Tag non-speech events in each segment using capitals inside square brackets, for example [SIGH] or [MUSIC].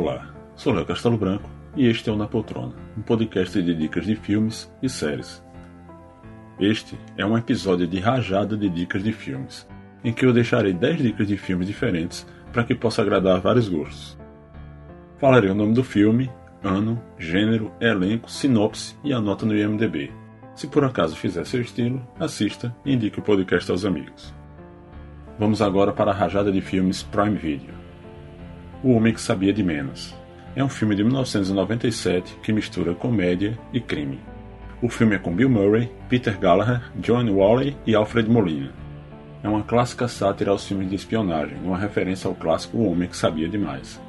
Olá, sou Léo Castelo Branco e este é o Na Poltrona, um podcast de dicas de filmes e séries. Este é um episódio de rajada de dicas de filmes, em que eu deixarei 10 dicas de filmes diferentes para que possa agradar vários gostos. Falarei o nome do filme, ano, gênero, elenco, sinopse e a nota no IMDb. Se por acaso fizer seu estilo, assista e indique o podcast aos amigos. Vamos agora para a rajada de filmes Prime Video. O Homem que Sabia de Menos. É um filme de 1997 que mistura comédia e crime. O filme é com Bill Murray, Peter Gallagher, Joanne Whalley e Alfred Molina. É uma clássica sátira aos filmes de espionagem, uma referência ao clássico O Homem que Sabia Demais.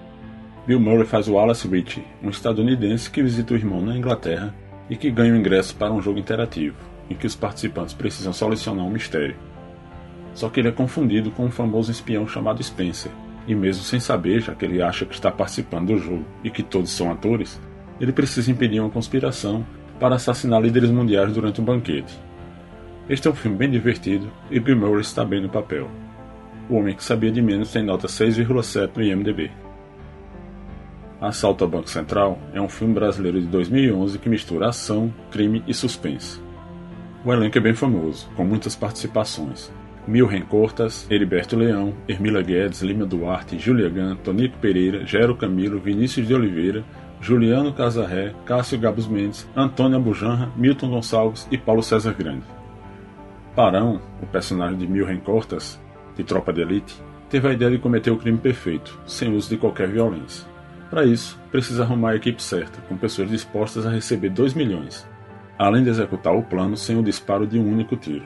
Bill Murray faz o Wallace Ritchie, um estadunidense que visita o irmão na Inglaterra e que ganha o ingresso para um jogo interativo, em que os participantes precisam solucionar um mistério. Só que ele é confundido com um famoso espião chamado Spencer, e mesmo sem saber, já que ele acha que está participando do jogo e que todos são atores, ele precisa impedir uma conspiração para assassinar líderes mundiais durante um banquete. Este é um filme bem divertido e Bill Murray está bem no papel. O Homem que Sabia de Menos tem nota 6,7 no IMDb. Assalto ao Banco Central é um filme brasileiro de 2011 que mistura ação, crime e suspense. O elenco é bem famoso, com muitas participações, Milren Cortas, Heriberto Leão, Hermila Guedes, Lima Duarte, Julia Gan, Tonico Pereira, Gero Camilo, Vinícius de Oliveira, Juliano Casarré, Cássio Gabos Mendes, Antônia Bujanra, Milton Gonçalves e Paulo César Grande. Parão, o personagem de Milren Cortas, de Tropa de Elite, teve a ideia de cometer o crime perfeito, sem uso de qualquer violência. Para isso, precisa arrumar a equipe certa, com pessoas dispostas a receber 2 milhões, além de executar o plano sem o disparo de um único tiro.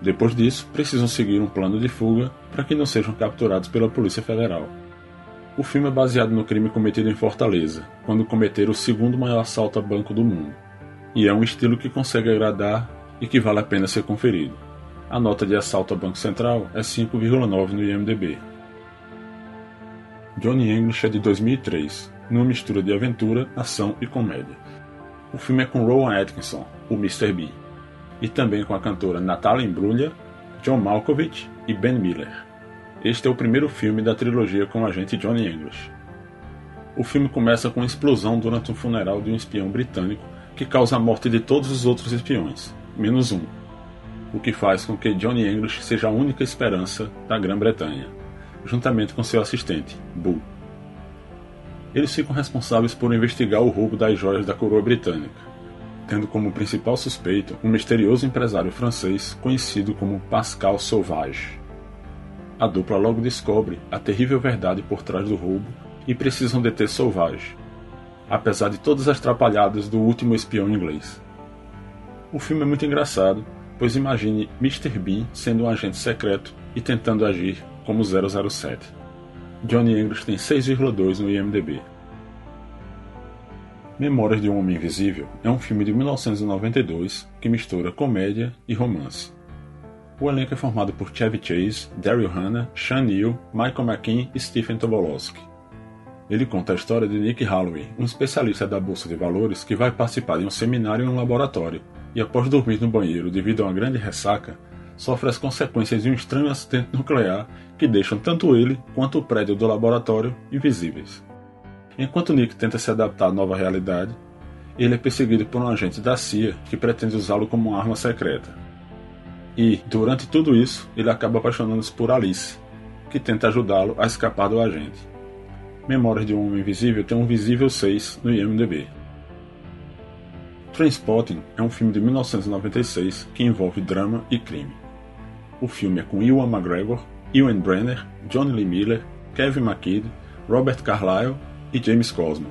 Depois disso, precisam seguir um plano de fuga para que não sejam capturados pela Polícia Federal. O filme é baseado no crime cometido em Fortaleza, quando cometeram o segundo maior assalto a banco do mundo, e é um estilo que consegue agradar e que vale a pena ser conferido. A nota de assalto a Banco Central é 5,9 no IMDb. Johnny English é de 2003, numa mistura de aventura, ação e comédia. O filme é com Rowan Atkinson, o Mr. B e também com a cantora Natalia Imbruglia, John Malkovich e Ben Miller. Este é o primeiro filme da trilogia com o agente Johnny English. O filme começa com uma explosão durante um funeral de um espião britânico que causa a morte de todos os outros espiões, menos um, o que faz com que Johnny English seja a única esperança da Grã-Bretanha, juntamente com seu assistente, Bull. Eles ficam responsáveis por investigar o roubo das joias da coroa britânica, tendo como principal suspeito um misterioso empresário francês conhecido como Pascal Sauvage. A dupla logo descobre a terrível verdade por trás do roubo e precisam deter Sauvage, apesar de todas as trapalhadas do último espião inglês. O filme é muito engraçado, pois imagine Mr. Bean sendo um agente secreto e tentando agir como 007. Johnny English tem 6,2 no IMDb. Memórias de um Homem Invisível é um filme de 1992 que mistura comédia e romance. O elenco é formado por Chevy Chase, Daryl Hannah, Sean Neill, Michael McKean e Stephen Tobolowsky. Ele conta a história de Nick Holloway, um especialista da Bolsa de Valores que vai participar de um seminário em um laboratório e, após dormir no banheiro devido a uma grande ressaca, sofre as consequências de um estranho acidente nuclear que deixam tanto ele quanto o prédio do laboratório invisíveis. Enquanto Nick tenta se adaptar à nova realidade, ele é perseguido por um agente da CIA que pretende usá-lo como uma arma secreta. E, durante tudo isso, ele acaba apaixonando-se por Alice, que tenta ajudá-lo a escapar do agente. Memórias de um Homem Invisível tem um visível 6 no IMDb. Trainspotting é um filme de 1996 que envolve drama e crime. O filme é com Ewan McGregor, Ewan Brenner, Johnny Lee Miller, Kevin McKidd, Robert Carlyle e James Cosmo.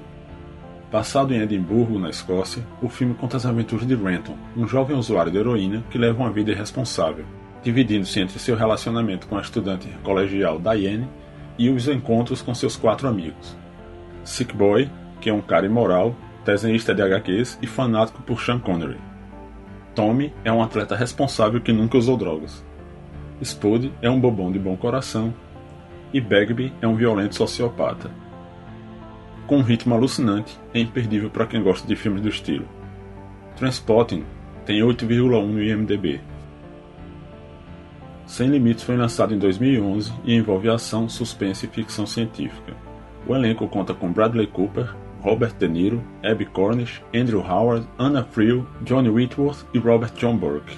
Passado em Edimburgo, na Escócia, o filme conta as aventuras de Renton, um jovem usuário de heroína que leva uma vida irresponsável, dividindo-se entre seu relacionamento com a estudante colegial Diane e os encontros com seus quatro amigos. Sick Boy, que é um cara imoral, desenhista de HQs e fanático por Sean Connery. Tommy é um atleta responsável que nunca usou drogas. Spud é um bobão de bom coração. E Bagby é um violento sociopata com um ritmo alucinante e imperdível para quem gosta de filmes do estilo. Transpotting tem 8,1 no IMDb. Sem Limites foi lançado em 2011 e envolve ação, suspense e ficção científica. O elenco conta com Bradley Cooper, Robert De Niro, Abby Cornish, Andrew Howard, Anna Friel, Johnny Whitworth e Robert John Burke.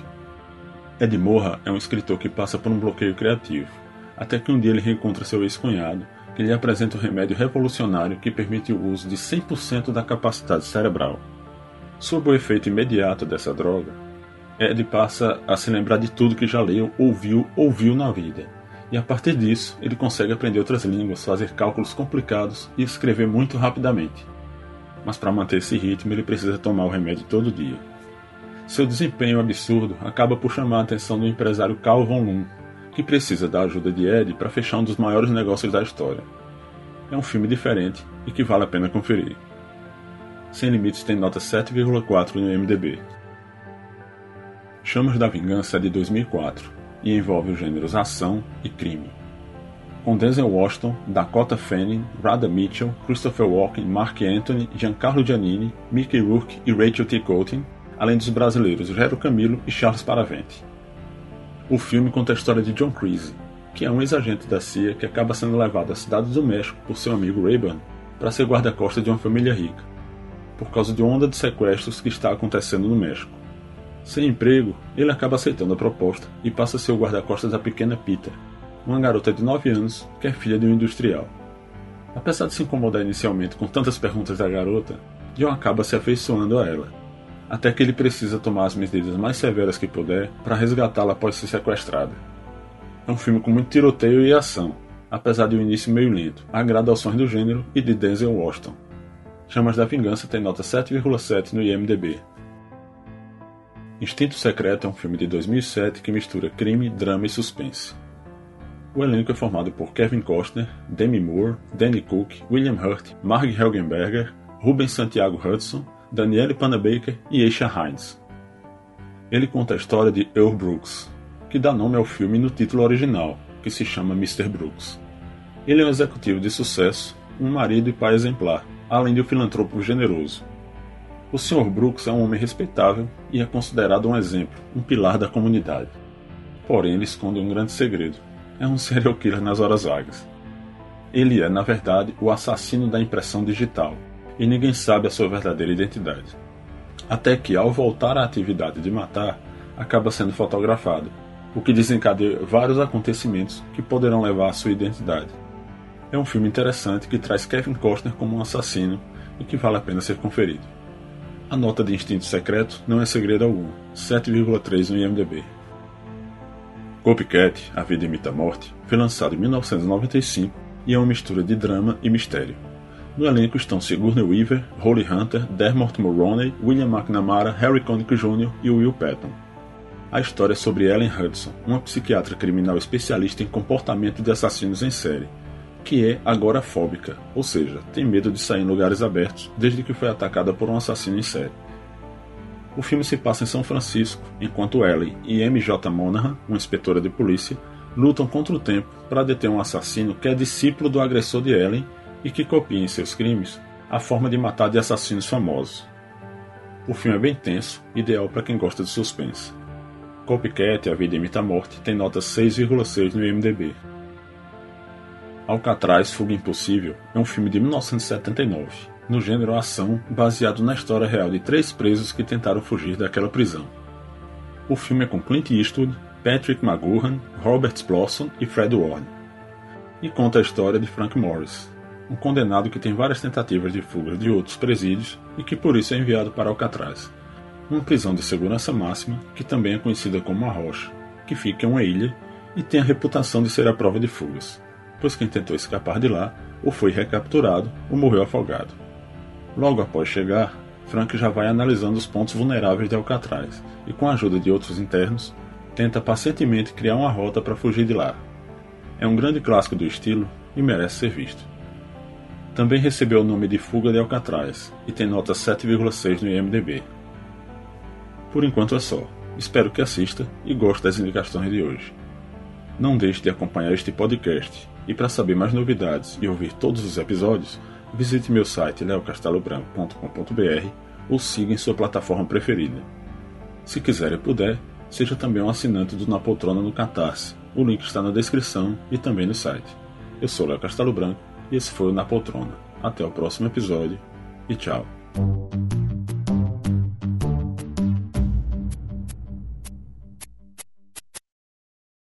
Ed Morra é um escritor que passa por um bloqueio criativo, até que um dia ele reencontra seu ex-cunhado, que lhe apresenta um remédio revolucionário que permite o uso de 100% da capacidade cerebral. Sob o efeito imediato dessa droga, Ed passa a se lembrar de tudo que já leu, ouviu ou viu na vida. E a partir disso, ele consegue aprender outras línguas, fazer cálculos complicados e escrever muito rapidamente. Mas para manter esse ritmo, ele precisa tomar o remédio todo dia. Seu desempenho absurdo acaba por chamar a atenção do empresário Carl von Loon, que precisa da ajuda de Ed para fechar um dos maiores negócios da história. É um filme diferente e que vale a pena conferir. Sem Limites tem nota 7,4 no IMDb. Chamas da Vingança é de 2004 e envolve os gêneros ação e crime. Com Denzel Washington, Dakota Fanning, Rada Mitchell, Christopher Walken, Mark Anthony, Giancarlo Giannini, Mickey Rourke e Rachel T. Coulton, além dos brasileiros Gero Camilo e Charles Paravente. O filme conta a história de John Creasy, que é um ex-agente da CIA que acaba sendo levado à cidade do México por seu amigo Rayburn para ser guarda-costas de uma família rica, por causa de uma onda de sequestros que está acontecendo no México. Sem emprego, ele acaba aceitando a proposta e passa a ser o guarda-costas da pequena Peter, uma garota de 9 anos que é filha de um industrial. Apesar de se incomodar inicialmente com tantas perguntas da garota, John acaba se afeiçoando a ela até que ele precisa tomar as medidas mais severas que puder para resgatá-la após ser sequestrada. É um filme com muito tiroteio e ação, apesar de um início meio lento, agrada aos sons do gênero e de Denzel Washington. Chamas da Vingança tem nota 7,7 no IMDb. Instinto Secreto é um filme de 2007 que mistura crime, drama e suspense. O elenco é formado por Kevin Costner, Demi Moore, Danny Cook, William Hurt, Marg Helgenberger, Ruben Santiago Hudson Danielle Panabaker e Aisha Hines. Ele conta a história de Earl Brooks, que dá nome ao filme no título original, que se chama Mr. Brooks. Ele é um executivo de sucesso, um marido e pai exemplar, além de um filantropo generoso. O Sr. Brooks é um homem respeitável e é considerado um exemplo, um pilar da comunidade. Porém, ele esconde um grande segredo. É um [LAUGHS] serial killer nas horas vagas. Ele é, na verdade, o assassino da impressão digital, e ninguém sabe a sua verdadeira identidade. Até que, ao voltar à atividade de matar, acaba sendo fotografado, o que desencadeia vários acontecimentos que poderão levar à sua identidade. É um filme interessante que traz Kevin Costner como um assassino e que vale a pena ser conferido. A nota de Instinto Secreto não é segredo algum, 7,3 no IMDb. Copycat, A Vida Imita a Morte, foi lançado em 1995 e é uma mistura de drama e mistério. No elenco estão Sigourney Weaver, Holly Hunter, Dermot Mulroney, William McNamara, Harry Connick Jr. e Will Patton. A história é sobre Ellen Hudson, uma psiquiatra criminal especialista em comportamento de assassinos em série, que é agorafóbica, ou seja, tem medo de sair em lugares abertos desde que foi atacada por um assassino em série. O filme se passa em São Francisco, enquanto Ellie e MJ Monahan, uma inspetora de polícia, lutam contra o tempo para deter um assassino que é discípulo do agressor de Ellen e que copia em seus crimes a forma de matar de assassinos famosos. O filme é bem tenso, ideal para quem gosta de suspense. Copycat, A Vida Imita a Morte, tem nota 6,6 no IMDb. Alcatraz Fuga Impossível é um filme de 1979, no gênero ação, baseado na história real de três presos que tentaram fugir daquela prisão. O filme é com Clint Eastwood, Patrick McGoohan, Robert Blossom e Fred Ward, e conta a história de Frank Morris, um condenado que tem várias tentativas de fuga de outros presídios e que por isso é enviado para Alcatraz, uma prisão de segurança máxima que também é conhecida como a Rocha, que fica em uma ilha e tem a reputação de ser a prova de fugas, pois quem tentou escapar de lá ou foi recapturado ou morreu afogado. Logo após chegar, Frank já vai analisando os pontos vulneráveis de Alcatraz e, com a ajuda de outros internos, tenta pacientemente criar uma rota para fugir de lá. É um grande clássico do estilo e merece ser visto. Também recebeu o nome de Fuga de Alcatraz e tem nota 7,6 no IMDb. Por enquanto é só. Espero que assista e goste das indicações de hoje. Não deixe de acompanhar este podcast e para saber mais novidades e ouvir todos os episódios, visite meu site leocastelobranco.com.br ou siga em sua plataforma preferida. Se quiser e puder, seja também um assinante do Na Poltrona no Catarse. O link está na descrição e também no site. Eu sou Léo Castelo Branco e esse foi o Na Poltrona. Até o próximo episódio e tchau.